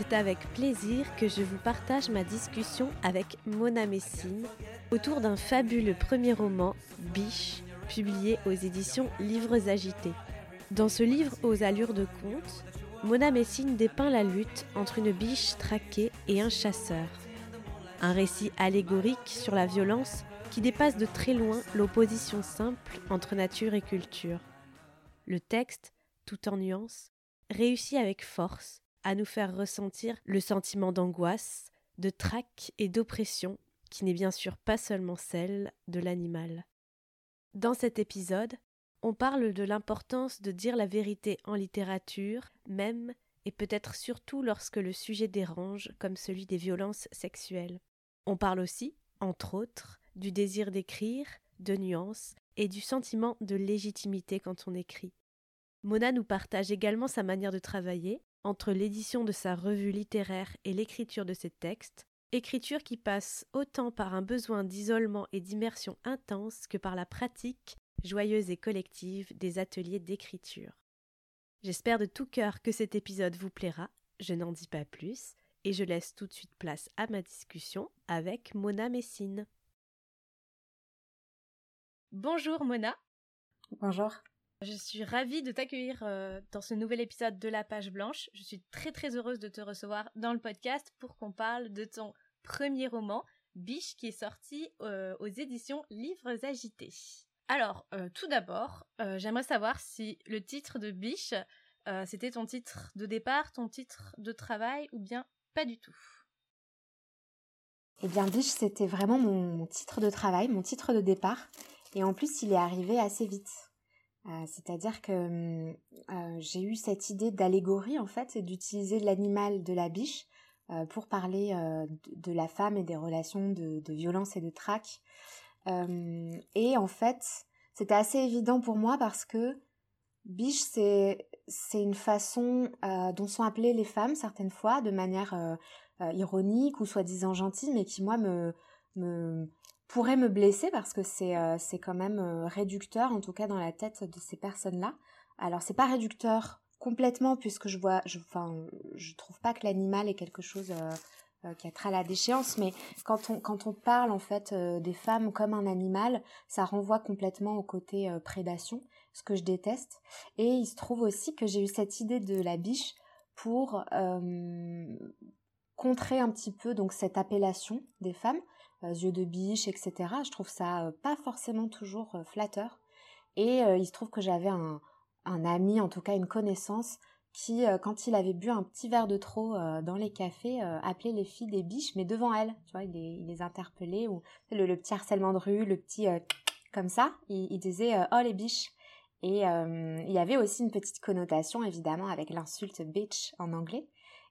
c'est avec plaisir que je vous partage ma discussion avec Mona Messine autour d'un fabuleux premier roman, Biche, publié aux éditions Livres Agités. Dans ce livre aux allures de conte, Mona Messine dépeint la lutte entre une biche traquée et un chasseur. Un récit allégorique sur la violence qui dépasse de très loin l'opposition simple entre nature et culture. Le texte, tout en nuances, réussit avec force à nous faire ressentir le sentiment d'angoisse, de trac et d'oppression qui n'est bien sûr pas seulement celle de l'animal. Dans cet épisode, on parle de l'importance de dire la vérité en littérature, même et peut-être surtout lorsque le sujet dérange, comme celui des violences sexuelles. On parle aussi, entre autres, du désir d'écrire, de nuances et du sentiment de légitimité quand on écrit. Mona nous partage également sa manière de travailler, entre l'édition de sa revue littéraire et l'écriture de ses textes, écriture qui passe autant par un besoin d'isolement et d'immersion intense que par la pratique joyeuse et collective des ateliers d'écriture. J'espère de tout cœur que cet épisode vous plaira, je n'en dis pas plus, et je laisse tout de suite place à ma discussion avec Mona Messine. Bonjour Mona. Bonjour. Je suis ravie de t'accueillir euh, dans ce nouvel épisode de La Page Blanche. Je suis très très heureuse de te recevoir dans le podcast pour qu'on parle de ton premier roman, Biche, qui est sorti euh, aux éditions Livres Agités. Alors, euh, tout d'abord, j'aimerais savoir si le titre de Biche, c'était ton titre de départ, ton titre de travail ou bien pas du tout? Eh bien, Biche, c'était vraiment mon titre de travail, mon titre de départ. Et en plus, il est arrivé assez vite. Euh, c'est-à-dire que hum, euh, j'ai eu cette idée d'allégorie en fait, et d'utiliser l'animal de la biche euh, pour parler de, la femme et des relations de, violence et de traque. et en fait, c'était assez évident pour moi parce que biche, c'est c'est une façon dont sont appelées les femmes certaines fois, de manière ironique ou soi-disant gentille, mais qui moi me pourrait me blesser parce que c'est euh, quand même euh, réducteur en tout cas dans la tête de ces personnes-là. Alors c'est pas réducteur complètement puisque je vois enfin je trouve pas que l'animal est quelque chose euh, qui a très à la déchéance mais quand on quand on parle en fait des femmes comme un animal, ça renvoie complètement au côté prédation, ce que je déteste et il se trouve aussi que j'ai eu cette idée de la biche pour contrer un petit peu donc cette appellation des femmes yeux de biche, etc. Je trouve ça euh, pas forcément toujours euh, flatteur. Et il se trouve que j'avais un, un, ami, en tout cas une connaissance, qui, quand il avait bu un petit verre de trop dans les cafés, appelait les filles des biches, mais devant elles. Tu vois, il les, il les interpellait, ou le, petit harcèlement de rue, le petit comme ça. Il, il disait oh les biches. Et il y avait aussi une petite connotation, évidemment, avec l'insulte bitch en anglais.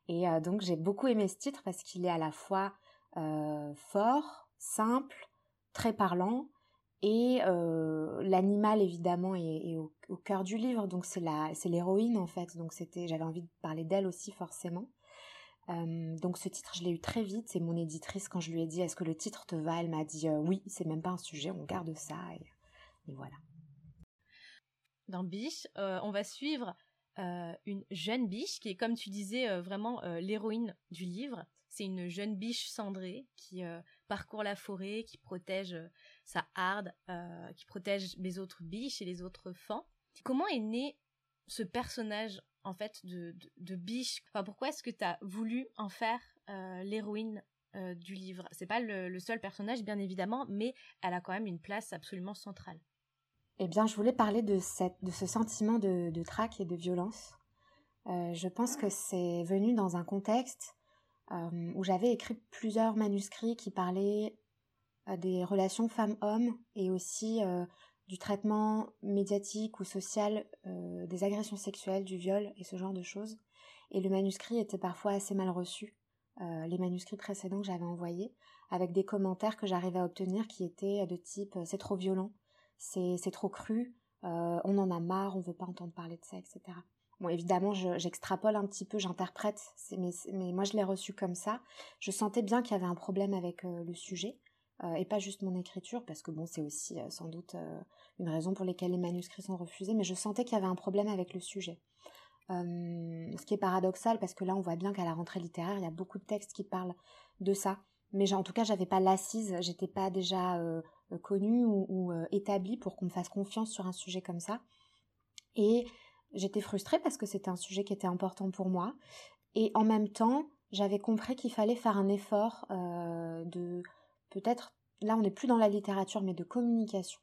Et donc j'ai beaucoup aimé ce titre parce qu'il est à la fois euh, fort, simple, très parlant. Et euh, l'animal évidemment est, au, cœur du livre, donc c'est la, c'est l'héroïne en fait. Donc c'était, j'avais envie de parler d'elle aussi forcément. Euh, donc ce titre, je l'ai eu très vite. C'est mon éditrice quand je lui ai dit est-ce que le titre te va, elle m'a dit oui, c'est même pas un sujet, on garde ça et, voilà. Dans Biche, on va suivre une jeune biche qui est, comme tu disais, vraiment l'héroïne du livre. C'est une jeune biche cendrée qui euh, parcourt la forêt, qui protège euh, sa harde, euh, qui protège les autres biches et les autres fans. Comment est né ce personnage en fait de, biche? Enfin, Pourquoi est-ce que tu as voulu en faire l'héroïne du livre? C'est pas le, seul personnage bien évidemment, mais elle a quand même une place absolument centrale. Eh bien, je voulais parler de, cette, de ce sentiment de traque et de violence. je pense que c'est venu dans un contexte euh, où j'avais écrit plusieurs manuscrits qui parlaient euh, des relations femmes-hommes et aussi euh, du traitement médiatique ou social des agressions sexuelles, du viol et ce genre de choses. Et le manuscrit était parfois assez mal reçu les manuscrits précédents que j'avais envoyés, avec des commentaires que j'arrivais à obtenir qui étaient de type c'est trop violent, c'est trop cru, on en a marre, on veut pas entendre parler de ça, etc. Bon, évidemment, j'extrapole un petit peu, j'interprète, mais, moi je l'ai reçu comme ça. Je sentais bien qu'il y avait un problème avec le sujet, et pas juste mon écriture, parce que bon, c'est aussi sans doute une raison pour laquelle les manuscrits sont refusés, mais je sentais qu'il y avait un problème avec le sujet. ce qui est paradoxal, parce que là, on voit bien qu'à la rentrée littéraire, il y a beaucoup de textes qui parlent de ça. Mais en tout cas, j'avais pas l'assise, j'étais pas déjà connue ou, ou établie pour qu'on me fasse confiance sur un sujet comme ça. Et J'étais frustrée parce que c'était un sujet qui était important pour moi. Et en même temps, j'avais compris qu'il fallait faire un effort euh, de peut-être, là on n'est plus dans la littérature, mais de communication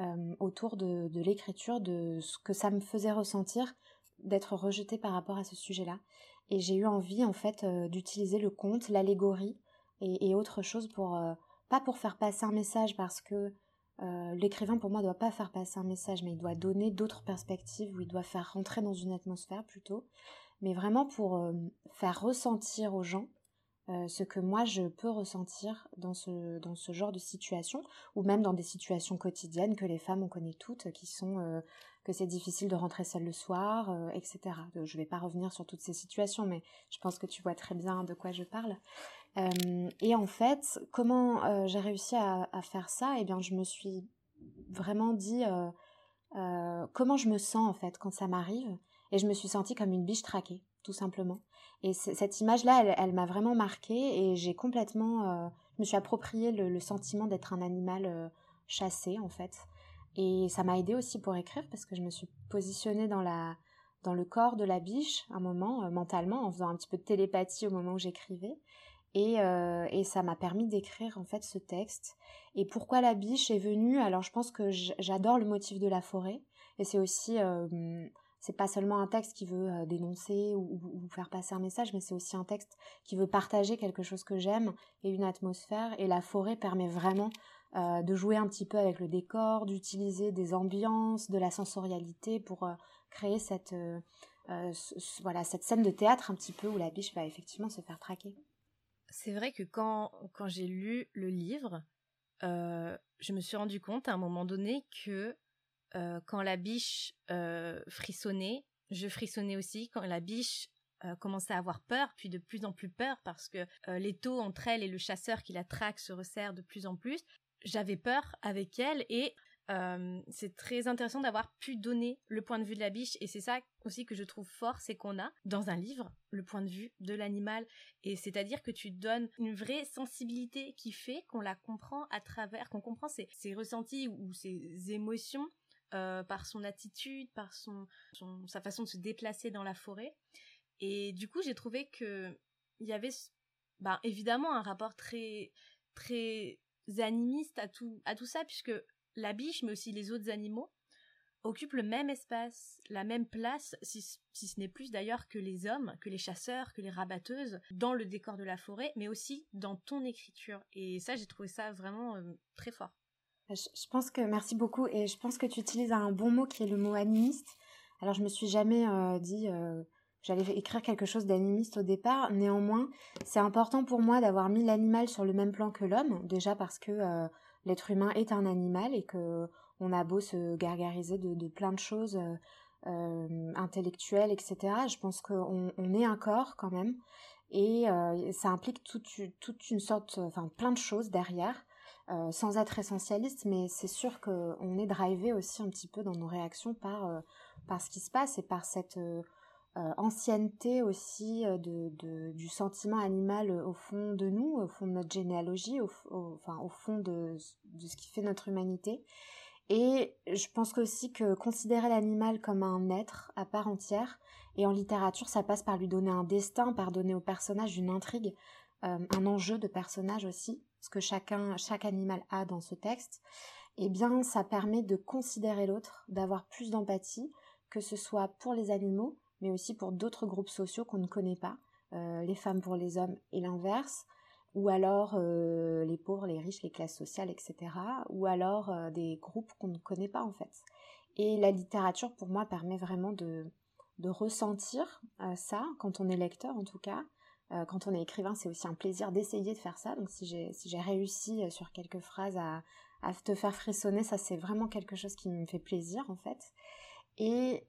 euh, autour de, l'écriture, de ce que ça me faisait ressentir d'être rejetée par rapport à ce sujet-là. Et j'ai eu envie en fait euh, d'utiliser le conte, l'allégorie et, et, autre chose pour, pas pour faire passer un message parce que euh, l'écrivain, pour moi, ne doit pas faire passer un message, mais il doit donner d'autres perspectives, ou il doit faire rentrer dans une atmosphère plutôt, mais vraiment pour euh, faire ressentir aux gens euh, ce que moi je peux ressentir dans ce, dans ce genre de situation, ou même dans des situations quotidiennes que les femmes on connaît toutes, qui sont que c'est difficile de rentrer seule le soir, etc. Je ne vais pas revenir sur toutes ces situations, mais je pense que tu vois très bien de quoi je parle. Euh, et en fait, comment euh, j'ai réussi à, faire ça? Eh bien, je me suis vraiment dit euh, comment je me sens en fait quand ça m'arrive, et je me suis sentie comme une biche traquée, tout simplement. Et cette image-là, elle, m'a vraiment marquée, et j'ai complètement, je me suis approprié le, sentiment d'être un animal chassé en fait. Et ça m'a aidé aussi pour écrire parce que je me suis positionnée dans la dans le corps de la biche un moment mentalement en faisant un petit peu de télépathie au moment où j'écrivais euh, et, ça m'a permis d'écrire en fait ce texte. Et pourquoi la biche est venue? Alors je pense que j'adore le motif de la forêt. Et c'est aussi, euh, c'est pas seulement un texte qui veut euh, dénoncer ou, faire passer un message, mais c'est aussi un texte qui veut partager quelque chose que j'aime et une atmosphère. Et la forêt permet vraiment de jouer un petit peu avec le décor, d'utiliser des ambiances, de la sensorialité pour créer cette, voilà, cette scène de théâtre un petit peu où la biche va effectivement se faire traquer. C'est vrai que quand, quand j'ai lu le livre, euh, je me suis rendu compte à un moment donné que euh, quand la biche euh, frissonnait, je frissonnais aussi. Quand la biche commençait à avoir peur, puis de plus en plus peur parce que l'étau entre elle et le chasseur qui la traque se resserre de plus en plus, j'avais peur avec elle et euh, c'est très intéressant d'avoir pu donner le point de vue de la biche et c'est ça aussi que je trouve fort, c'est qu'on a dans un livre le point de vue de l'animal. Et c'est-à-dire que tu donnes une vraie sensibilité qui fait qu'on la comprend à travers, qu'on comprend ses, ressentis ou, ses émotions euh, par son attitude, par son, sa façon de se déplacer dans la forêt. Et du coup j'ai trouvé que il y avait bah, évidemment un rapport très très animiste à tout à tout ça puisque la biche, mais aussi les autres animaux, occupent le même espace, la même place, si, ce n'est plus d'ailleurs que les hommes, que les chasseurs, que les rabatteuses, dans le décor de la forêt, mais aussi dans ton écriture. Et ça, j'ai trouvé ça vraiment euh, très fort. Je, pense que, merci beaucoup, et je pense que tu utilises un bon mot qui est le mot animiste. Alors, je me suis jamais euh, dit euh, j'allais écrire quelque chose d'animiste au départ. Néanmoins, c'est important pour moi d'avoir mis l'animal sur le même plan que l'homme, déjà parce que l'être humain est un animal et que on a beau se gargariser de, plein de choses euh, euh, intellectuelles, etc. Je pense qu'on on est un corps quand même et euh, ça implique toute une sorte, enfin plein de choses derrière. sans être essentialiste, mais c'est sûr qu'on est drivé aussi un petit peu dans nos réactions par, par ce qui se passe et par cette euh, ancienneté aussi euh, du sentiment animal euh, au fond de nous, au fond de notre généalogie, au, enfin, au fond de, de, ce qui fait notre humanité. Et je pense aussi que considérer l'animal comme un être à part entière, et en littérature, ça passe par lui donner un destin, par donner au personnage une intrigue, un enjeu de personnage aussi, ce que chacun, chaque animal a dans ce texte. Eh bien, ça permet de considérer l'autre, d'avoir plus d'empathie, que ce soit pour les animaux, mais aussi pour d'autres groupes sociaux qu'on ne connaît pas, euh, les femmes pour les hommes et l'inverse, ou alors euh, les pauvres, les riches, les classes sociales, etc., ou alors euh, des groupes qu'on ne connaît pas en fait. Et la littérature, pour moi, permet vraiment de, de ressentir ça, quand on est lecteur en tout cas, quand on est écrivain, c'est aussi un plaisir d'essayer de faire ça. Donc si j'ai si réussi sur quelques phrases à, à te faire frissonner, ça c'est vraiment quelque chose qui me fait plaisir en fait. Et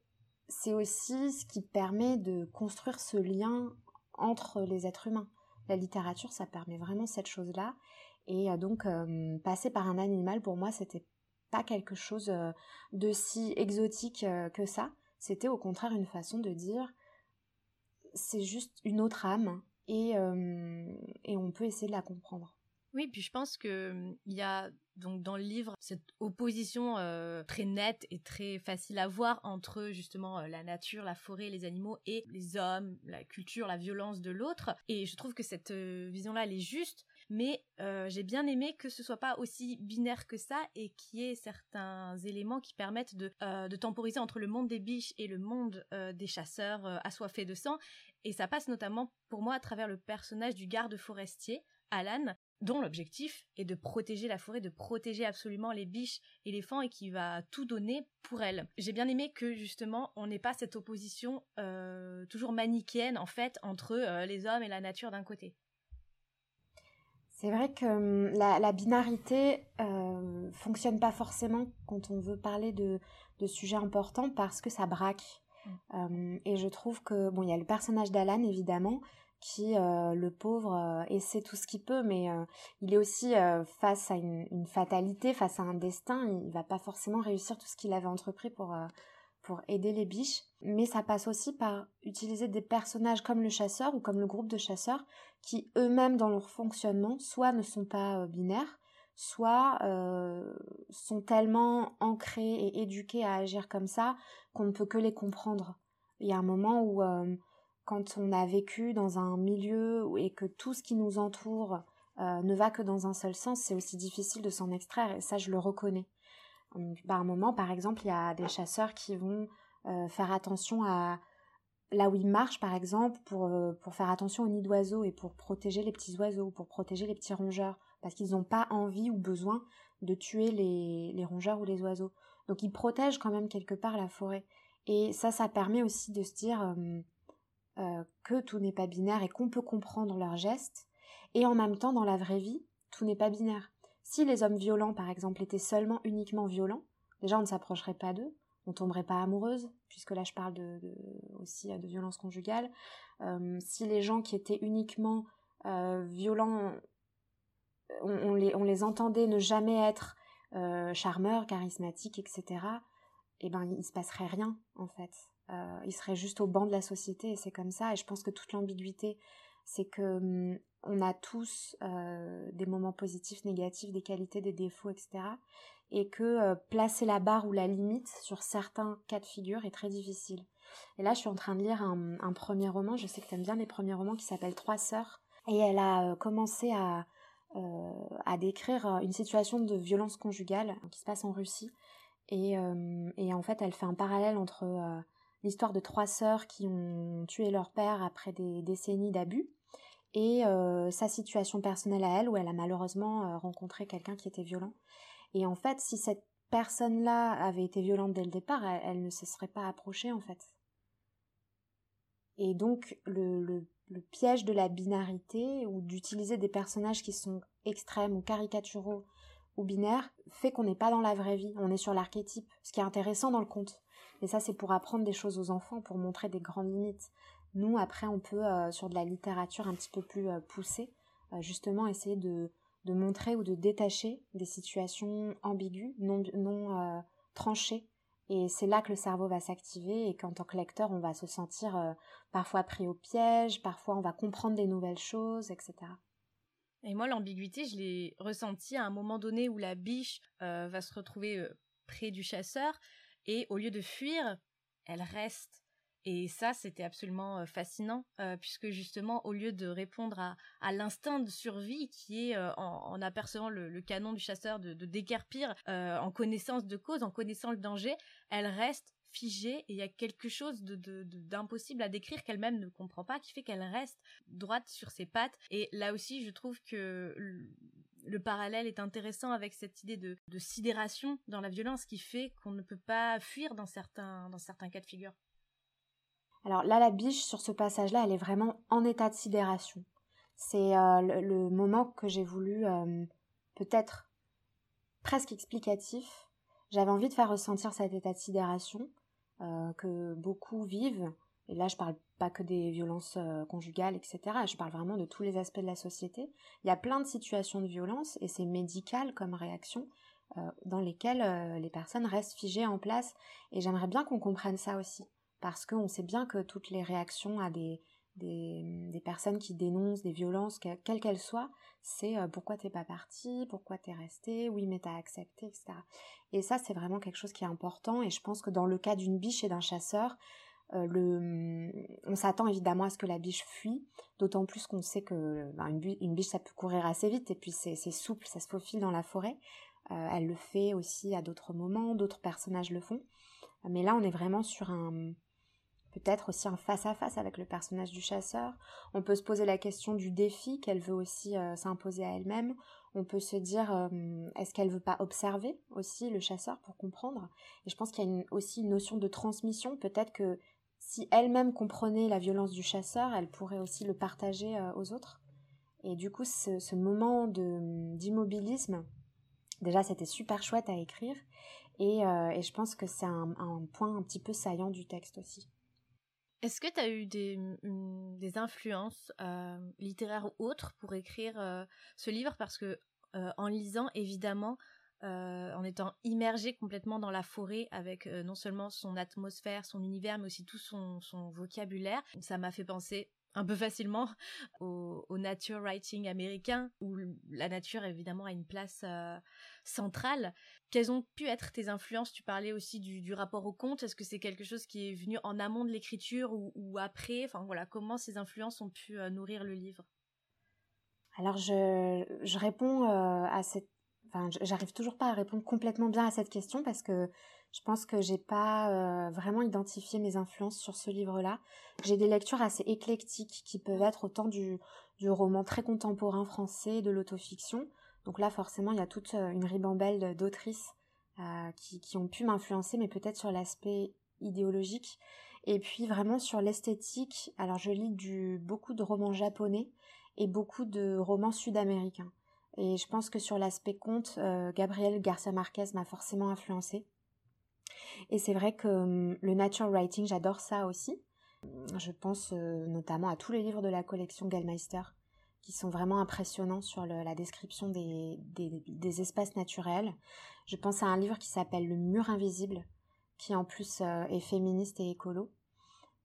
c'est aussi ce qui permet de construire ce lien entre les êtres humains. La littérature, ça permet vraiment cette chose-là. Et euh, donc, euh, passer par un animal, pour moi, c'était pas quelque chose euh, de si exotique que ça. C'était au contraire une façon de dire, c'est juste une autre âme et, et on peut essayer de la comprendre. Oui, puis je pense que il y a donc dans le livre cette opposition très nette et très facile à voir entre justement la nature, la forêt, les animaux et les hommes, la culture, la violence de l'autre. Et je trouve que cette vision-là, elle est juste. Mais j'ai bien aimé que ce soit pas aussi binaire que ça et qu'il y ait certains éléments qui permettent de temporiser entre le monde des biches et le monde des chasseurs assoiffés de sang. Et ça passe notamment pour moi à travers le personnage du garde forestier, Alan, dont l'objectif est de protéger la forêt, de protéger absolument les biches et les fans et qui va tout donner pour elle. J'ai bien aimé que justement on n'ait pas cette opposition euh, toujours manichéenne en fait entre euh, les hommes et la nature d'un côté. C'est vrai que hum, la, binarité euh, fonctionne pas forcément quand on veut parler de, sujets importants parce que ça braque. Mm. Hum, et je trouve que bon, il y a le personnage d'Alan évidemment qui, euh, le pauvre, euh, essaie tout ce qu'il peut, mais euh, il est aussi face à une, fatalité, face à un destin. Il va pas forcément réussir tout ce qu'il avait entrepris pour, pour aider les biches. Mais ça passe aussi par utiliser des personnages comme le chasseur ou comme le groupe de chasseurs qui eux-mêmes dans leur fonctionnement soit ne sont pas binaires, soit sont tellement ancrés et éduqués à agir comme ça qu'on ne peut que les comprendre. Il y a un moment où quand on a vécu dans un milieu et que tout ce qui nous entoure euh, ne va que dans un seul sens, c'est aussi difficile de s'en extraire et ça je le reconnais. Bah, à un moment, par exemple, il y a des chasseurs qui vont euh, faire attention à là où ils marchent, par exemple, pour, euh, pour faire attention aux nids d'oiseaux et pour protéger les petits oiseaux, pour protéger les petits rongeurs, parce qu'ils n'ont pas envie ou besoin de tuer les, les rongeurs ou les oiseaux. Donc ils protègent quand même quelque part la forêt. Et ça, ça permet aussi de se dire, euh, que tout n'est pas binaire et qu'on peut comprendre leurs gestes. Et en même temps, dans la vraie vie, tout n'est pas binaire. Si les hommes violents, par exemple, étaient seulement uniquement violents, déjà on ne s'approcherait pas d'eux, on tomberait pas amoureuse, puisque là je parle aussi de violence conjugale. Euh, si les gens qui étaient uniquement euh, violents, on, les, on, les, entendait ne jamais être charmeurs, charismatiques, etc., eh ben il se passerait rien en fait. Euh, il serait juste au banc de la société et c'est comme ça. Et je pense que toute l'ambiguïté, c'est que hum, on a tous euh, des moments positifs, négatifs, des qualités, des défauts, etc. Et que euh, placer la barre ou la limite sur certains cas de figure est très difficile. Et là, je suis en train de lire un, premier roman. Je sais que tu aimes bien les premiers romans qui s'appelle Trois sœurs. Et elle a commencé à, à décrire une situation de violence conjugale qui se passe en Russie. Et, et en fait, elle fait un parallèle entre l'histoire de trois sœurs qui ont tué leur père après des décennies d'abus et euh, sa situation personnelle à elle où elle a malheureusement euh, rencontré quelqu'un qui était violent. Et en fait, si cette personne-là avait été violente dès le départ, elle, ne se serait pas approchée en fait. Et donc le, le piège de la binarité ou d'utiliser des personnages qui sont extrêmes ou caricaturaux ou binaires fait qu'on n'est pas dans la vraie vie, on est sur l'archétype, ce qui est intéressant dans le conte. Et ça, c'est pour apprendre des choses aux enfants, pour montrer des grandes limites. Nous, après, on peut, euh, sur de la littérature un petit peu plus euh, poussée, euh, justement essayer de, de, montrer ou de détacher des situations ambiguës, non, non tranchées. Et c'est là que le cerveau va s'activer et qu'en tant que lecteur, on va se sentir parfois pris au piège, parfois on va comprendre des nouvelles choses, etc. Et moi, l'ambiguïté, je l'ai ressentie à un moment donné où la biche va se retrouver près du chasseur et au lieu de fuir, elle reste. Et ça, c'était absolument euh, fascinant, euh, puisque justement, au lieu de répondre à, l'instinct de survie qui est, euh, en, apercevant le, canon du chasseur, de, de en connaissance de cause, en connaissant le danger, elle reste figée et il y a quelque chose d'impossible à décrire qu'elle-même ne comprend pas, qui fait qu'elle reste droite sur ses pattes. Et là aussi, je trouve que le parallèle est intéressant avec cette idée de, sidération dans la violence qui fait qu'on ne peut pas fuir dans certains, dans certains cas de figure. Alors là, la biche, sur ce passage-là, elle est vraiment en état de sidération. C'est euh, le, moment que j'ai voulu euh, peut-être presque explicatif. J'avais envie de faire ressentir cet état de sidération euh, que beaucoup vivent. Et là, je parle pas que des violences conjugales, etc. Je parle vraiment de tous les aspects de la société. Il y a plein de situations de violence et c'est médical comme réaction dans lesquelles les personnes restent figées en place. Et j'aimerais bien qu'on comprenne ça aussi. Parce qu'on sait bien que toutes les réactions à des, des, personnes qui dénoncent des violences, quelles qu'elles soient, c'est euh, pourquoi t'es pas parti, pourquoi t'es resté, oui mais t'as accepté, etc. Et ça c'est vraiment quelque chose qui est important et je pense que dans le cas d'une biche et d'un chasseur, euh, le, on s'attend évidemment à ce que la biche fuit, d'autant plus qu'on sait que ben, une, biche, ça peut courir assez vite et puis c'est souple, ça se faufile dans la forêt. Euh, elle le fait aussi à d'autres moments, d'autres personnages le font. Mais là on est vraiment sur un, peut-être aussi un face-à-face avec le personnage du chasseur. On peut se poser la question du défi qu'elle veut aussi euh, s'imposer à elle-même. On peut se dire, est-ce qu'elle veut pas observer aussi le chasseur pour comprendre? Et je pense qu'il y a aussi une notion de transmission. Peut-être que si elle-même comprenait la violence du chasseur, elle pourrait aussi le partager euh, aux autres. Et du coup, ce, moment d'immobilisme, déjà, c'était super chouette à écrire. Et, je pense que c'est un, un point un petit peu saillant du texte aussi. Est-ce que tu as eu des, des influences euh, littéraires ou autres pour écrire euh, ce livre? Parce que euh, en lisant, évidemment, en étant immergé complètement dans la forêt avec non seulement son atmosphère, son univers, mais aussi tout son, vocabulaire, ça m'a fait penser un peu facilement au, nature writing américain, où la nature évidemment a une place euh, centrale. Quelles ont pu être tes influences? Tu parlais aussi du, rapport au conte. Est-ce que c'est quelque chose qui est venu en amont de l'écriture ou, après? Enfin voilà, comment ces influences ont pu euh, nourrir le livre? Alors je, réponds euh, à cette Enfin, j'arrive toujours pas à répondre complètement bien à cette question parce que je pense que j'ai pas euh, vraiment identifié mes influences sur ce livre-là. J'ai des lectures assez éclectiques qui peuvent être autant du, du roman très contemporain français, de l'autofiction. Donc là, forcément, il y a toute euh, une ribambelle d'autrices euh, qui, qui ont pu m'influencer, mais peut-être sur l'aspect idéologique. Et puis vraiment sur l'esthétique. Alors je lis beaucoup de romans japonais et beaucoup de romans sud-américains. Et je pense que sur l'aspect conte, Gabriel Garcia Marquez m'a forcément influencé. Et c'est vrai que hum, le nature writing, j'adore ça aussi. Je pense euh, notamment à tous les livres de la collection Gallmeister qui sont vraiment impressionnants sur la description des, espaces naturels. Je pense à un livre qui s'appelle Le mur invisible, qui en plus euh, est féministe et écolo,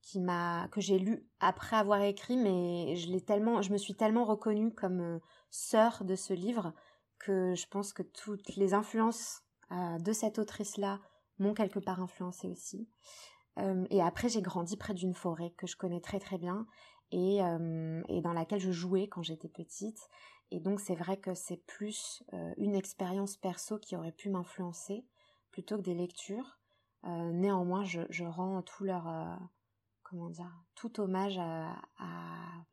qui m'a que j'ai lu après avoir écrit, mais je l'ai tellement, je me suis tellement reconnue comme euh, sœur de ce livre que je pense que toutes les influences de cette autrice là m'ont quelque part influencé aussi. Euh, et après, j'ai grandi près d'une forêt que je connais très très bien et, euh, et dans laquelle je jouais quand j'étais petite. Et donc, c'est vrai que c'est plus euh, une expérience perso qui aurait pu m'influencer plutôt que des lectures. néanmoins, je, je, rends tout leur comment dire tout hommage à,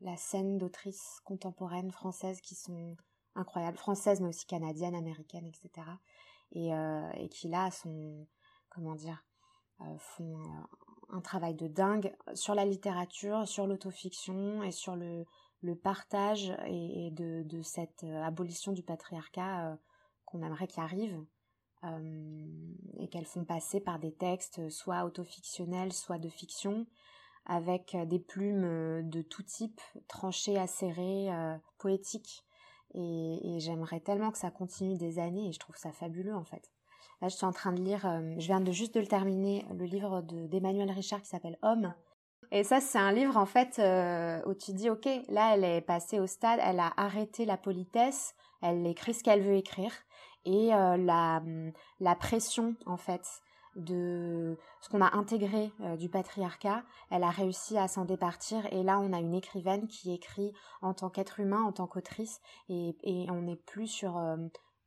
la scène d'autrices contemporaines françaises qui sont incroyables, françaises mais aussi canadiennes, américaines, etc. Et, et qui là sont comment dire, euh, font euh, un travail de dingue sur la littérature, sur l'autofiction et sur le, partage et, de, cette euh, abolition du patriarcat qu'on aimerait qu'il arrive et qu'elles font passer par des textes soit autofictionnels, soit de fiction, avec des plumes de tout type, tranchées, acérées, poétiques. Et, j'aimerais tellement que ça continue des années et je trouve ça fabuleux en fait. Là, je suis en train de lire, euh, je viens de juste de le terminer, le livre d'Emmanuel Richard qui s'appelle Homme. Et ça, c'est un livre en fait euh, où tu dis, ok, là, elle est passée au stade, elle a arrêté la politesse, elle écrit ce qu'elle veut écrire, et euh, la, la pression en fait de ce qu'on a intégré du patriarcat, elle a réussi à s'en départir et là on a une écrivaine qui écrit en tant qu'être humain, en tant qu'autrice et, et, on n'est plus sur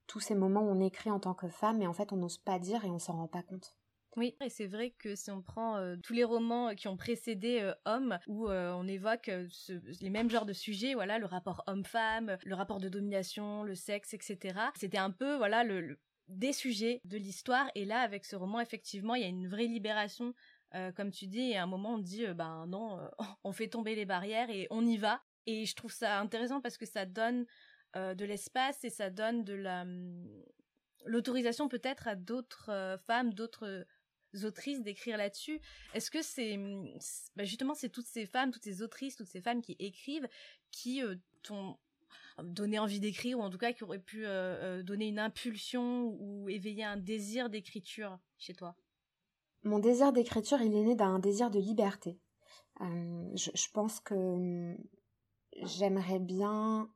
tous ces moments où on écrit en tant que femme et en fait on n'ose pas dire et on s'en rend pas compte. Oui, et c'est vrai que si on prend euh, tous les romans qui ont précédé euh, Homme, où euh, on évoque les mêmes genres de sujets, voilà, le rapport homme-femme, le rapport de domination, le sexe, etc. C'était un peu, voilà, le, des sujets de l'histoire. Et là, avec ce roman, effectivement, il y a une vraie libération comme tu dis, et à un moment on dit, ben non, on fait tomber les barrières et on y va. Et je trouve ça intéressant parce que ça donne de l'espace et ça donne de la hum, l'autorisation peut-être à d'autres femmes, d'autres autrices d'écrire là-dessus. Est-ce que c'est hum, bah, justement c'est toutes ces femmes, toutes ces autrices, toutes ces femmes qui écrivent qui euh, t'ont donné envie d'écrire ou en tout cas qui auraient pu euh, euh, donner une impulsion ou éveiller un désir d'écriture chez toi Mon désir d'écriture, il est né d'un désir de liberté. je, pense que hum, j'aimerais bien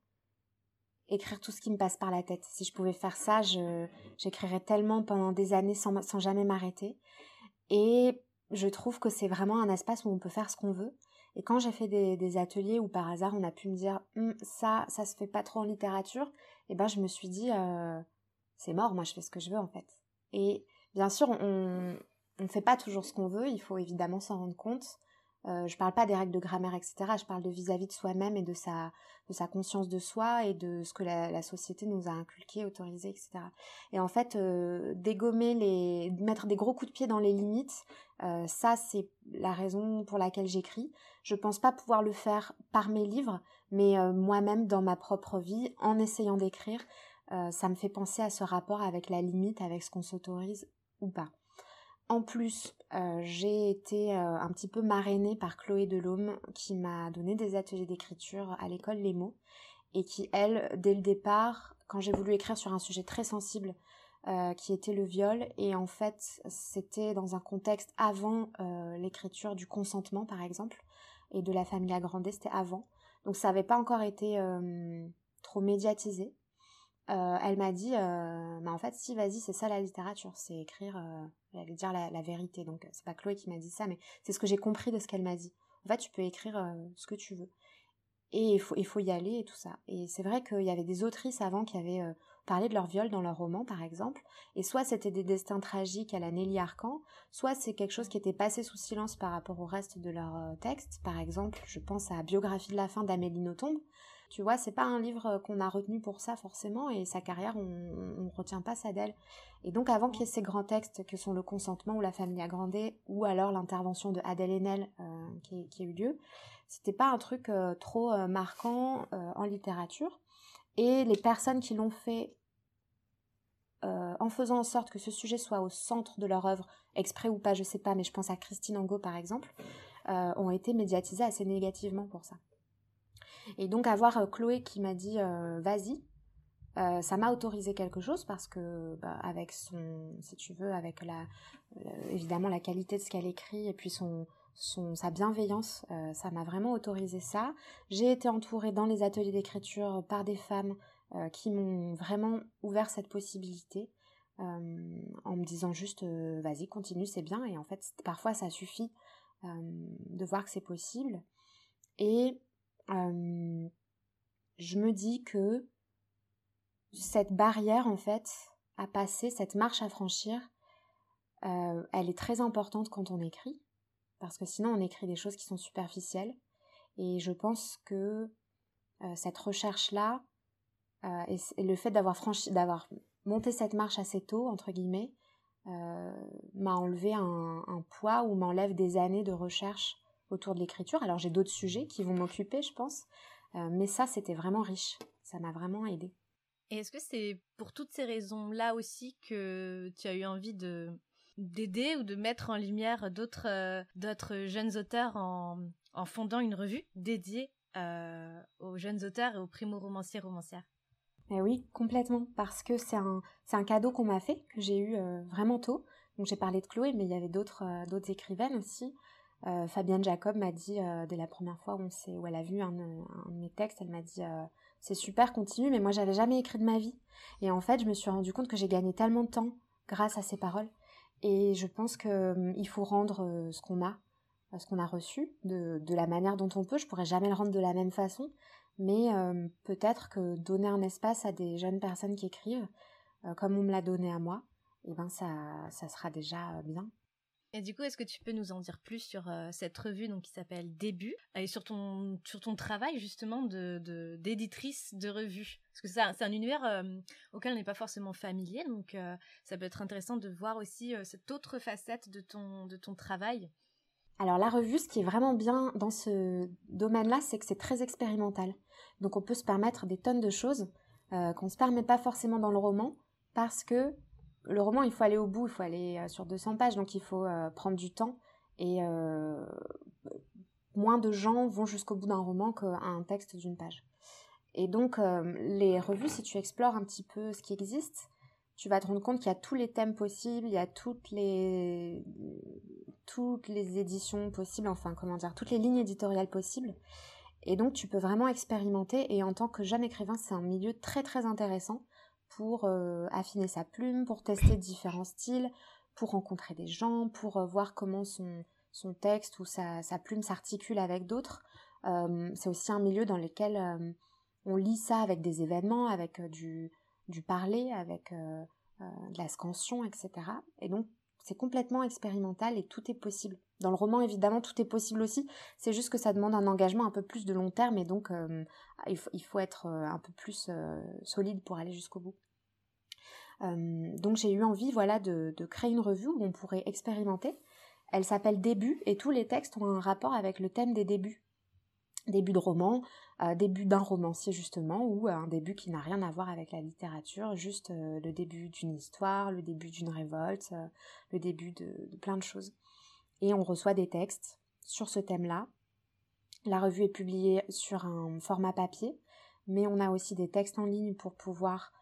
écrire tout ce qui me passe par la tête. Si je pouvais faire ça, j'écrirais tellement pendant des années sans, sans jamais m'arrêter. Et je trouve que c'est vraiment un espace où on peut faire ce qu'on veut. Et quand j'ai fait des, ateliers où par hasard on a pu me dire hum, ça, ça se fait pas trop en littérature, eh ben je me suis dit euh, c'est mort, moi je fais ce que je veux en fait. Et bien sûr, on ne fait pas toujours ce qu'on veut, il faut évidemment s'en rendre compte. Euh, je parle pas des règles de grammaire, etc. Je parle de vis-à-vis de soi-même et de sa, conscience de soi et de ce que la, société nous a inculqué, autorisé, etc. Et en fait, euh, dégommer les, mettre des gros coups de pied dans les limites, euh, ça c'est la raison pour laquelle j'écris. Je pense pas pouvoir le faire par mes livres, mais euh, moi-même dans ma propre vie, en essayant d'écrire, ça me fait penser à ce rapport avec la limite, avec ce qu'on s'autorise ou pas. En plus, euh, j'ai été euh, un petit peu marrainée par Chloé Delhomme qui m'a donné des ateliers d'écriture à l'école Les mots et qui, elle, dès le départ, quand j'ai voulu écrire sur un sujet très sensible euh, qui était le viol, et en fait c'était dans un contexte avant l'écriture du consentement par exemple, et de la famille agrandée, c'était avant, donc ça n'avait pas encore été trop médiatisé. Elle m'a dit, mais en fait si vas-y c'est ça la littérature, c'est écrire elle dire la, vérité. Donc c'est pas Chloé qui m'a dit ça, mais c'est ce que j'ai compris de ce qu'elle m'a dit. En fait, tu peux écrire euh, ce que tu veux. Et il faut, il faut y aller et tout ça. Et c'est vrai qu'il y avait des autrices avant qui avaient euh, parlé de leur viol dans leur roman, par exemple. Et soit c'était des destins tragiques à la Nelly Arcan, soit c'est quelque chose qui était passé sous silence par rapport au reste de leur euh, texte. Par exemple, je pense à Biographie de la fin d'Amélie Nothomb. Tu vois, c'est pas un livre qu'on a retenu pour ça forcément, et sa carrière, on, ne retient pas ça d'elle. Et donc, avant qu'il y ait ces grands textes que sont le consentement ou la famille agrandée, ou alors l'intervention de Adèle Haenel euh, qui, a eu lieu, c'était pas un truc euh, trop euh, marquant en littérature. Et les personnes qui l'ont fait en faisant en sorte que ce sujet soit au centre de leur œuvre, exprès ou pas, je sais pas, mais je pense à Christine Angot par exemple, ont été médiatisées assez négativement pour ça. Et donc avoir euh, Chloé qui m'a dit euh, vas-y, euh, ça m'a autorisé quelque chose parce que bah, avec son, si tu veux, avec la, évidemment la qualité de ce qu'elle écrit et puis son, son sa bienveillance, ça m'a vraiment autorisé ça. J'ai été entourée dans les ateliers d'écriture par des femmes qui m'ont vraiment ouvert cette possibilité. en me disant juste vas-y continue c'est bien et en fait parfois ça suffit de voir que c'est possible et je me dis que cette barrière, en fait, à passer, cette marche à franchir, elle est très importante quand on écrit, parce que sinon on écrit des choses qui sont superficielles. Et je pense que cette recherche-là, et, le fait d'avoir franchi, d'avoir monté cette marche assez tôt, entre guillemets, m'a enlevé un, un, poids ou m'enlève des années de recherche autour de l'écriture. Alors j'ai d'autres sujets qui vont m'occuper, je pense, euh, mais ça c'était vraiment riche. Ça m'a vraiment aidé. Et est-ce que c'est pour toutes ces raisons-là aussi que tu as eu envie de d'aider ou de mettre en lumière d'autres euh, d'autres jeunes auteurs en, en, fondant une revue dédiée euh, aux jeunes auteurs et aux primo-romanciers romancières? Eh oui, complètement, parce que c'est un, c'est un cadeau qu'on m'a fait, que j'ai eu vraiment tôt. Donc j'ai parlé de Chloé, mais il y avait d'autres, d'autres écrivaines aussi. Euh, Fabienne Jacob m'a dit euh, dès la première fois où, où elle a vu un, de mes textes, elle m'a dit euh, c'est super, continue, mais moi j'avais jamais écrit de ma vie. Et en fait, je me suis rendu compte que j'ai gagné tellement de temps grâce à ces paroles. Et je pense qu'il faut rendre ce qu'on a, ce qu'on a reçu, de, la manière dont on peut. Je pourrais jamais le rendre de la même façon, mais peut-être que donner un espace à des jeunes personnes qui écrivent, comme on me l'a donné à moi, et eh ben ça, ça sera déjà bien. Et du coup, est-ce que tu peux nous en dire plus sur euh, cette revue donc qui s'appelle Début et sur ton sur ton travail justement de d'éditrice de, revue? Parce que c'est un, univers euh, auquel on n'est pas forcément familier donc euh, ça peut être intéressant de voir aussi cette autre facette de ton de ton travail Alors la revue, ce qui est vraiment bien dans ce domaine-là, c'est que c'est très expérimental. Donc on peut se permettre des tonnes de choses euh, qu'on ne se permet pas forcément dans le roman, parce que le roman, il faut aller au bout, il faut aller euh, sur 200 pages, donc il faut euh, prendre du temps. Et moins de gens vont jusqu'au bout d'un roman qu'à un texte d'une page. Et donc les revues, si tu explores un petit peu ce qui existe, tu vas te rendre compte qu'il y a tous les thèmes possibles, il y a toutes les toutes les éditions possibles, enfin comment dire, toutes les lignes éditoriales possibles. Et donc tu peux vraiment expérimenter et en tant que jeune écrivain, c'est un milieu très très intéressant pour euh, affiner sa plume, pour tester différents styles, pour rencontrer des gens, pour euh, voir comment son, son texte ou sa, sa plume s'articule avec d'autres. Euh, c'est aussi un milieu dans lequel on lit ça avec des événements, avec du, du parler, avec de la scansion, etc. Et donc c'est complètement expérimental et tout est possible. Dans le roman, évidemment, tout est possible aussi. C'est juste que ça demande un engagement un peu plus de long terme et donc euh, il, faut, être euh, un peu plus euh, solide pour aller jusqu'au bout. donc j'ai eu envie, voilà, de, de, créer une revue où on pourrait expérimenter. Elle s'appelle Début et tous les textes ont un rapport avec le thème des débuts début de roman, euh, début d'un romancier justement, ou un début qui n'a rien à voir avec la littérature, juste euh, le début d'une histoire, le début d'une révolte, euh, le début de, plein de choses. Et on reçoit des textes sur ce thème-là. La revue est publiée sur un format papier, mais on a aussi des textes en ligne pour pouvoir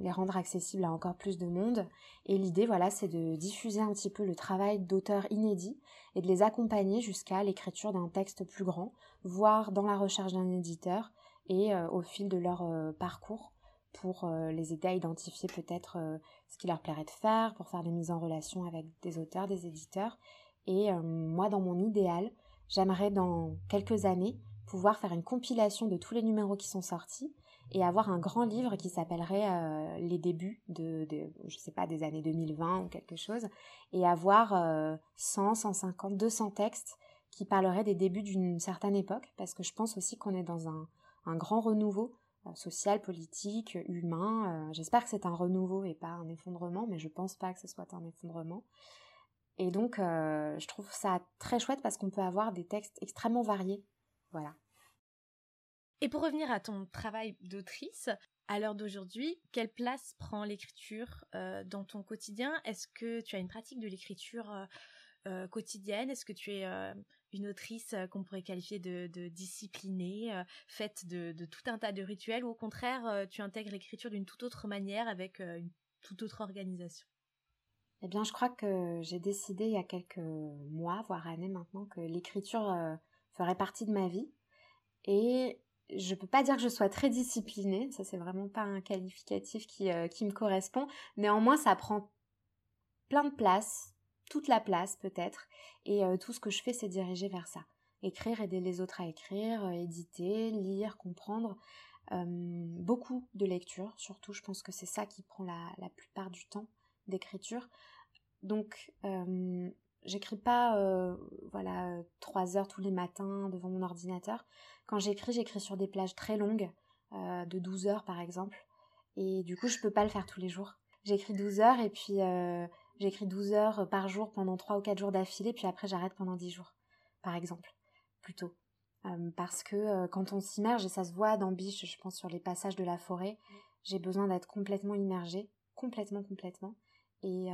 les rendre accessibles à encore plus de monde. Et l'idée, voilà, c'est de diffuser un petit peu le travail d'auteurs inédits et de les accompagner jusqu'à l'écriture d'un texte plus grand, voire dans la recherche d'un éditeur et euh, au fil de leur euh, parcours pour euh, les aider à identifier peut-être ce qui leur plairait de faire, pour faire des mises en relation avec des auteurs, des éditeurs. Et moi, dans mon idéal, j'aimerais dans quelques années pouvoir faire une compilation de tous les numéros qui sont sortis et avoir un grand livre qui s'appellerait les débuts de, je sais pas, des années 2020 ou quelque chose, et avoir 100, 150, 200 textes qui parlerait des débuts d'une certaine époque, parce que je pense aussi qu'on est dans un, grand renouveau euh, social, politique, humain. Euh, j'espère que c'est un renouveau et pas un effondrement, mais je pense pas que ce soit un effondrement. Et donc, euh, je trouve ça très chouette parce qu'on peut avoir des textes extrêmement variés. Voilà. Et pour revenir à ton travail d'autrice, à l'heure d'aujourd'hui, quelle place prend l'écriture dans ton quotidien? Est-ce que tu as une pratique de l'écriture quotidienne? Est-ce que tu es une autrice euh, qu'on pourrait qualifier de, disciplinée, euh, faite de, tout un tas de rituels, ou au contraire, euh, tu intègres l'écriture d'une toute autre manière, avec une toute autre organisation? Eh bien, je crois que j'ai décidé il y a quelques mois, voire années maintenant, que l'écriture ferait partie de ma vie. Et je peux pas dire que je sois très disciplinée, ça c'est vraiment pas un qualificatif qui, qui me correspond. Néanmoins, ça prend plein de place, toute la place peut-être. Et euh, tout ce que je fais, c'est diriger vers ça. Écrire, aider les autres à écrire, euh, éditer, lire, comprendre. Euh, beaucoup de lecture, surtout, je pense que c'est ça qui prend la, la, plupart du temps d'écriture. Donc, j'écris pas, voilà, trois heures tous les matins devant mon ordinateur. Quand j'écris, j'écris sur des plages très longues, de 12 heures par exemple. Et du coup, je peux pas le faire tous les jours. J'écris 12 heures et puis J'écris 12 heures euh, par jour pendant 3 ou 4 jours d'affilée, puis après j'arrête pendant 10 jours, par exemple, plutôt. Euh, parce que euh, quand on s'immerge, et ça se voit dans Biche, je pense sur les passages de la forêt, j'ai besoin d'être complètement immergée, complètement, complètement. Et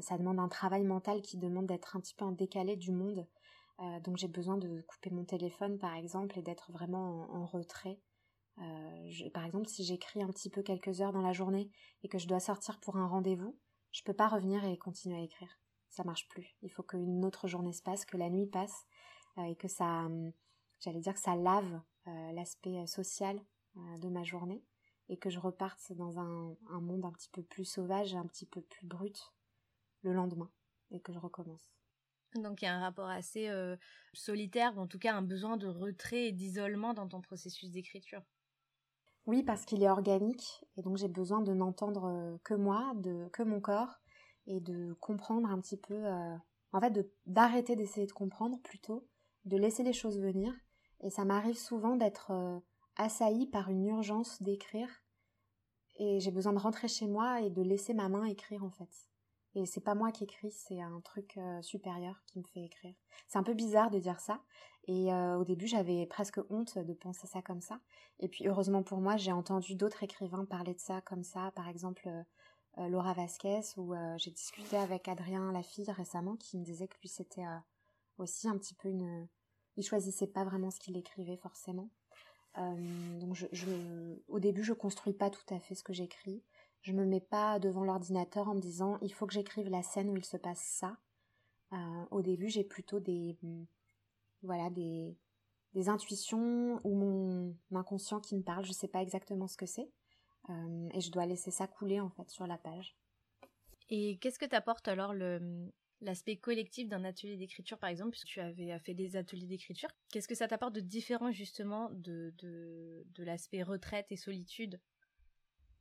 ça demande un travail mental qui demande d'être un petit peu en décalé du monde. donc j'ai besoin de couper mon téléphone, par exemple, et d'être vraiment en, retrait. par exemple, si j'écris un petit peu quelques heures dans la journée et que je dois sortir pour un rendez-vous, je peux pas revenir et continuer à écrire. Ça marche plus. Il faut qu'une autre journée se passe, que la nuit passe euh, et que ça, hum, j'allais dire que ça lave euh, l'aspect euh, social de ma journée et que je reparte dans un, monde un petit peu plus sauvage, un petit peu plus brut le lendemain et que je recommence. Donc il y a un rapport assez solitaire, ou en tout cas un besoin de retrait et d'isolement dans ton processus d'écriture. Oui, parce qu'il est organique et donc j'ai besoin de n'entendre euh, que moi, de que mon corps et de comprendre un petit peu, euh, en fait, d'arrêter d'essayer de comprendre plutôt, de laisser les choses venir. Et ça m'arrive souvent d'être euh, assaillie par une urgence d'écrire et j'ai besoin de rentrer chez moi et de laisser ma main écrire en fait. Et c'est pas moi qui écris, c'est un truc supérieur qui me fait écrire. C'est un peu bizarre de dire ça. Et au début, j'avais presque honte de penser ça comme ça. Et puis, heureusement pour moi, j'ai entendu d'autres écrivains parler de ça comme ça. Par exemple, Laura Vasquez, ou j'ai discuté avec Adrien Lafille récemment, qui me disait que lui, c'était aussi un petit peu une... Il choisissait pas vraiment ce qu'il écrivait forcément. Donc, je, au début, je construis pas tout à fait ce que j'écris. Je me mets pas devant l'ordinateur en me disant il faut que j'écrive la scène où il se passe ça. Euh, au début, j'ai plutôt des mm, voilà des, des intuitions ou mon inconscient qui me parle. Je sais pas exactement ce que c'est euh, et je dois laisser ça couler en fait sur la page. Et qu'est-ce que t'apporte alors le l'aspect collectif d'un atelier d'écriture par exemple puisque tu avais fait des ateliers d'écriture qu'est-ce que ça t'apporte de différent justement de, de, de l'aspect retraite et solitude?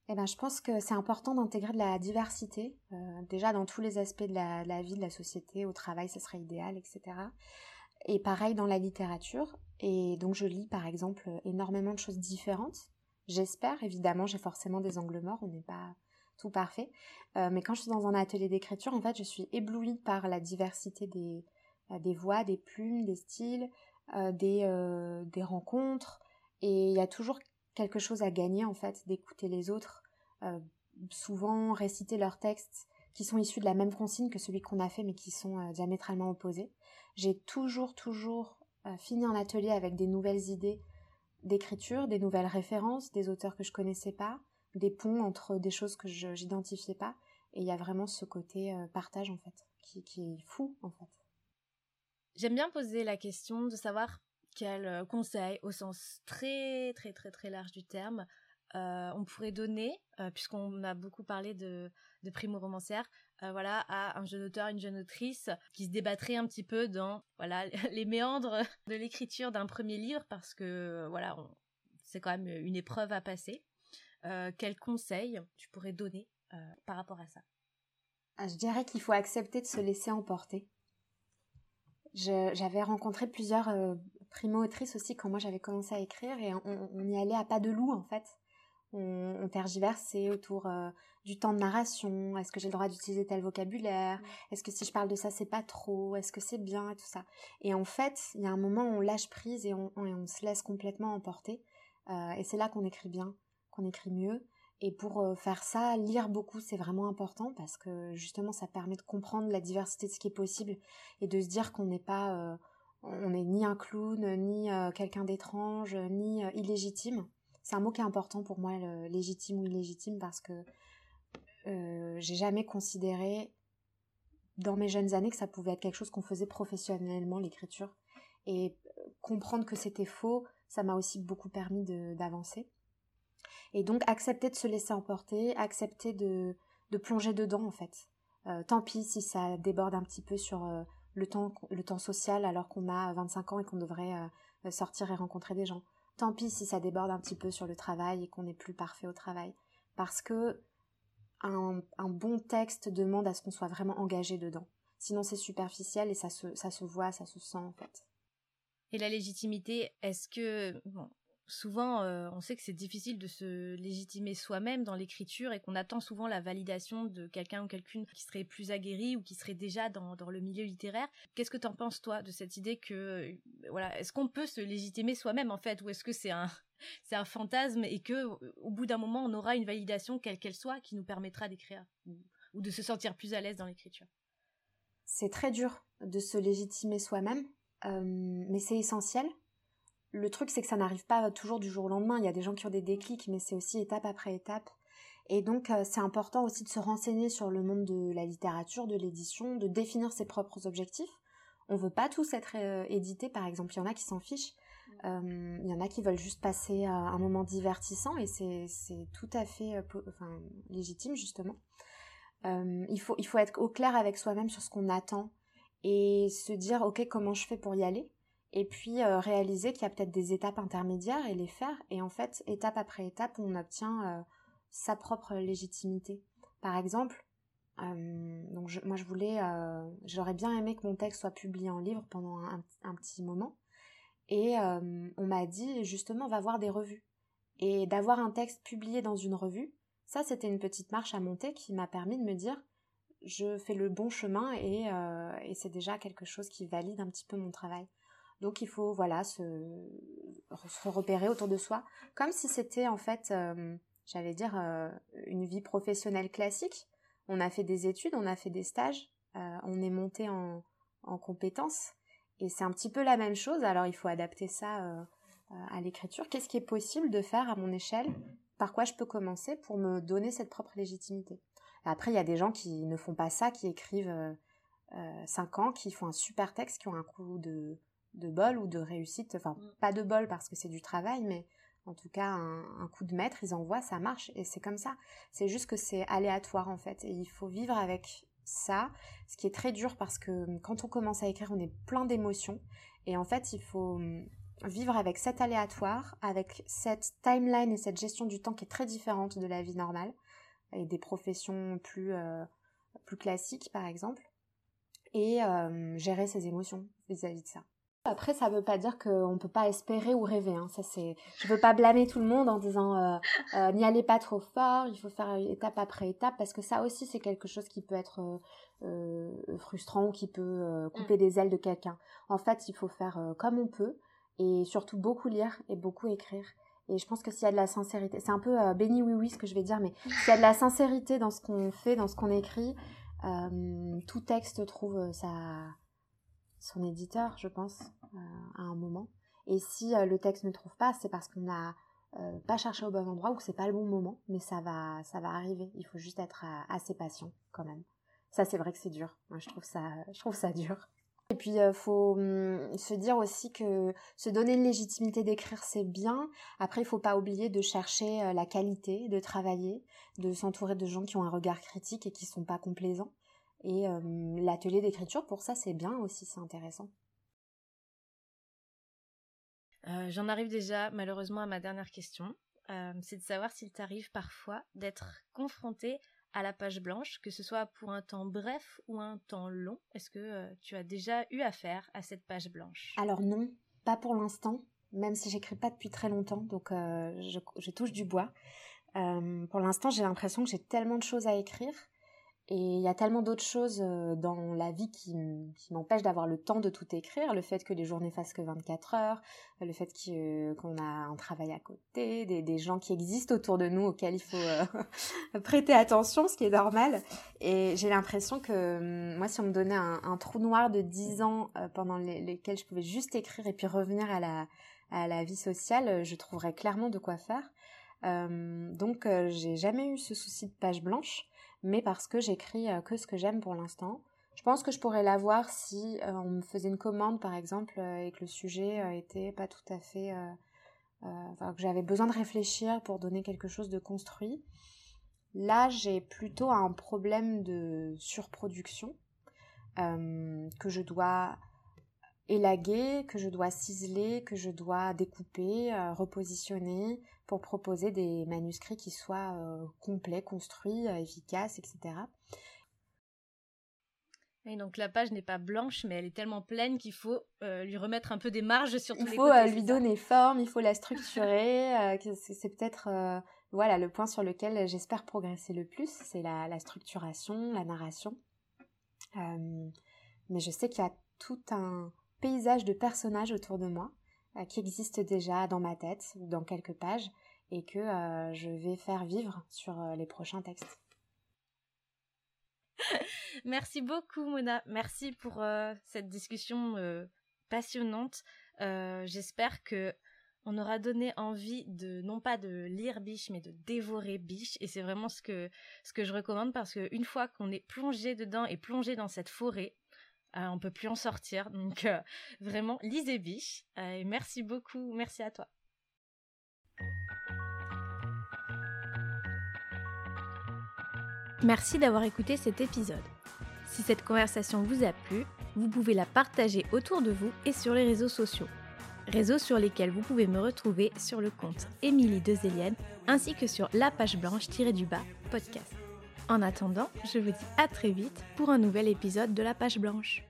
Eh ben, je pense que c'est important d'intégrer de la diversité, euh, déjà dans tous les aspects de la, vie, de la société, au travail, ça serait idéal, etc. Et pareil dans la littérature. Et donc je lis par exemple énormément de choses différentes. J'espère, évidemment, j'ai forcément des angles morts, on n'est pas tout parfait. Euh, mais quand je suis dans un atelier d'écriture, en fait, je suis éblouie par la diversité des, euh, des voix, des plumes, des styles, des, des rencontres. Et il y a toujours quelque chose à gagner en fait d'écouter les autres euh, souvent réciter leurs textes qui sont issus de la même consigne que celui qu'on a fait mais qui sont euh, diamétralement opposés. J'ai toujours toujours euh, fini un atelier avec des nouvelles idées d'écriture, des nouvelles références, des auteurs que je connaissais pas, des ponts entre des choses que je n'identifiais pas et il y a vraiment ce côté partage en fait qui, est fou en fait. J'aime bien poser la question de savoir quel euh, conseil au sens très très très très large du terme euh, on pourrait donner, euh, puisqu'on a beaucoup parlé de, de primo romancière, voilà, à un jeune auteur, une jeune autrice qui se débattrait un petit peu dans voilà les méandres de l'écriture d'un premier livre, parce que voilà, c'est quand même une épreuve à passer. Quel conseil tu pourrais donner par rapport à ça? Ah, Je dirais qu'il faut accepter de se laisser emporter. J'avais rencontré plusieurs primo-autrice aussi quand moi j'avais commencé à écrire et on, y allait à pas de loup en fait. On, on tergiversait autour euh, du temps de narration, est-ce que j'ai le droit d'utiliser tel vocabulaire, est-ce que si je parle de ça c'est pas trop, est-ce que c'est bien et tout ça? Et en fait, il y a un moment où on lâche prise et on, on se laisse complètement emporter. Euh, et c'est là qu'on écrit bien, qu'on écrit mieux. Et pour euh, faire ça, lire beaucoup, c'est vraiment important parce que justement, ça permet de comprendre la diversité de ce qui est possible et de se dire qu'on n'est pas on n'est ni un clown, ni euh, quelqu'un d'étrange, ni euh, illégitime. C'est un mot qui est important pour moi, légitime ou illégitime, parce que euh, j'ai jamais considéré dans mes jeunes années que ça pouvait être quelque chose qu'on faisait professionnellement, l'écriture. Et comprendre que c'était faux, ça m'a aussi beaucoup permis d'avancer. Et donc accepter de se laisser emporter, accepter de, plonger dedans en fait. tant pis si ça déborde un petit peu sur le temps, le temps social alors qu'on a 25 ans et qu'on devrait euh, sortir et rencontrer des gens. Tant pis si ça déborde un petit peu sur le travail et qu'on n'est plus parfait au travail. Parce que un, bon texte demande à ce qu'on soit vraiment engagé dedans. Sinon c'est superficiel et ça se, ça se voit, ça se sent en fait. Et la légitimité, est-ce que souvent, euh, on sait que c'est difficile de se légitimer soi-même dans l'écriture et qu'on attend souvent la validation de quelqu'un ou quelqu'une qui serait plus aguerri ou qui serait déjà dans, le milieu littéraire. Qu'est-ce que t'en penses, toi, de cette idée que, voilà, est-ce qu'on peut se légitimer soi-même, en fait, ou est-ce que c'est un, c'est un fantasme et que, au bout d'un moment, on aura une validation, quelle qu'elle soit, qui nous permettra d'écrire ou, de se sentir plus à l'aise dans l'écriture? C'est très dur de se légitimer soi-même, euh, mais c'est essentiel le truc, c'est que ça n'arrive pas toujours du jour au lendemain. Il y a des gens qui ont des déclics, mais c'est aussi étape après étape. Et donc, euh, c'est important aussi de se renseigner sur le monde de la littérature, de l'édition, de définir ses propres objectifs. On veut pas tous être euh, édités, par exemple. Il y en a qui s'en fichent. Euh, il y en a qui veulent juste passer un moment divertissant et c'est tout à fait légitime, justement. il, faut, il faut être au clair avec soi-même sur ce qu'on attend et se dire, OK, comment je fais pour y aller? Et puis euh, réaliser qu'il y a peut-être des étapes intermédiaires et les faire. Et en fait, étape après étape, on obtient euh, sa propre légitimité. Par exemple, euh, donc moi je voulais, j'aurais bien aimé que mon texte soit publié en livre pendant un, petit moment. Et on m'a dit justement, va voir des revues. Et d'avoir un texte publié dans une revue, ça c'était une petite marche à monter qui m'a permis de me dire, je fais le bon chemin et, et c'est déjà quelque chose qui valide un petit peu mon travail. Donc il faut voilà se, repérer autour de soi, comme si c'était en fait, euh, j'allais dire, euh, une vie professionnelle classique. On a fait des études, on a fait des stages, euh, on est monté en, en compétences, et c'est un petit peu la même chose. Alors il faut adapter ça à l'écriture. Qu'est-ce qui est possible de faire à mon échelle? Par quoi je peux commencer pour me donner cette propre légitimité? Après, il y a des gens qui ne font pas ça, qui écrivent 5 ans, qui font un super texte, qui ont un coup de de bol ou de réussite. Enfin, mm. pas de bol parce que c'est du travail, mais en tout cas, un, coup de maître, ils envoient, ça marche. Et c'est comme ça. C'est juste que c'est aléatoire, en fait. Et il faut vivre avec ça, ce qui est très dur parce que quand on commence à écrire, on est plein d'émotions. Et en fait, il faut hum, vivre avec cet aléatoire, avec cette timeline et cette gestion du temps qui est très différente de la vie normale et des professions plus, euh, plus classiques, par exemple. Et euh, gérer ses émotions vis à -vis de ça. Après, ça veut pas dire qu'on peut pas espérer ou rêver. Hein. Ça, c'est, je veux pas blâmer tout le monde en disant euh, euh, n'y allez pas trop fort. Il faut faire étape après étape parce que ça aussi, c'est quelque chose qui peut être euh, frustrant ou qui peut couper des ailes de quelqu'un. En fait, il faut faire comme on peut et surtout beaucoup lire et beaucoup écrire. Et je pense que s'il y a de la sincérité, c'est un peu béni oui oui ce que je vais dire, mais s'il y a de la sincérité dans ce qu'on fait, dans ce qu'on écrit, tout texte trouve sa son éditeur, je pense, euh, à un moment. Et si euh, le texte ne trouve pas, c'est parce qu'on n'a euh, pas cherché au bon endroit ou que c'est pas le bon moment, mais ça va, ça va arriver. Il faut juste être assez patient quand même. Ça, c'est vrai que c'est dur. Je trouve ça, je trouil ça dur. Et puis, il faut hum, se dire aussi que se donner une légitimité d'écrire, c'est bien. Après, il faut pas oublier de chercher la qualité, de travailler, de s'entourer de gens qui ont un regard critique et qui sont pas complaisants. Et l'atelier d'écriture, pour ça, c'est bien aussi, c'est intéressant. Euh, j'en arrive déjà malheureusement à ma dernière question. c'est de savoir s'il t'arrive parfois d'être confronté à la page blanche, que ce soit pour un temps bref ou un temps long. Est-ce que euh, tu as déjà eu affaire à cette page blanche? Alors non, pas pour l'instant, même si j'écris pas depuis très longtemps, donc euh, je, touche du bois. pour l'instant, j'ai l'impression que j'ai tellement de choses à écrire et il y a tellement d'autres choses euh, dans la vie qui, m'empêchent d'avoir le temps de tout écrire. Le fait que les journées fassent que 24 heures, le fait euh, qu'on a un travail à côté, des, gens qui existent autour de nous auxquels il faut euh, prêter attention, ce qui est normal. Et j'ai l'impression que hum, moi, si on me donnait un, trou noir de 10 ans pendant lesquels je pouvais juste écrire et puis revenir à la, vie sociale, je trouverais clairement de quoi faire. donc, j'ai jamais eu ce souci de page blanche mais parce que j'écris euh, que ce que j'aime pour l'instant. Je pense que je pourrais l'avoir si euh, on me faisait une commande par exemple euh, et que le sujet était pas tout à fait que j'avais besoin de réfléchir pour donner quelque chose de construit. Là, j'ai plutôt un problème de surproduction que je dois élaguer, que je dois ciseler, que je dois découper, repositionner, pour proposer des manuscrits qui soient euh, complets, construits, euh, efficaces, etc. Et donc la page n'est pas blanche, mais elle est tellement pleine qu'il faut euh, lui remettre un peu des marges sur tous il les côtés. Il faut lui donner forme, il faut la structurer. c'est peut-être voilà le point sur lequel j'espère progresser le plus, c'est la, la, structuration, la narration. mais je sais qu'il y a tout un paysage de personnages autour de moi qui existe déjà dans ma tête dans quelques pages et que euh, je vais faire vivre sur euh, les prochains textes. Merci beaucoup Mona, merci pour cette discussion passionnante. J'espère que on aura donné envie de non pas de lire Biche mais de dévorer Biche et c'est vraiment ce que ce que je recommande parce qu'une fois qu'on est plongé dedans et plongé dans cette forêt, euh, on peut plus en sortir. Donc euh, vraiment, lisez Biche. Euh, merci beaucoup. Merci à toi. Merci d'avoir écouté cet épisode. Si cette conversation vous a plu, vous pouvez la partager autour de vous et sur les réseaux sociaux. Réseaux sur lesquels vous pouvez me retrouver sur le compte Émilie Dezélienne ainsi que sur la page blanche-du-bas podcast. En attendant, je vous dis à très vite pour un nouvel épisode de la page blanche.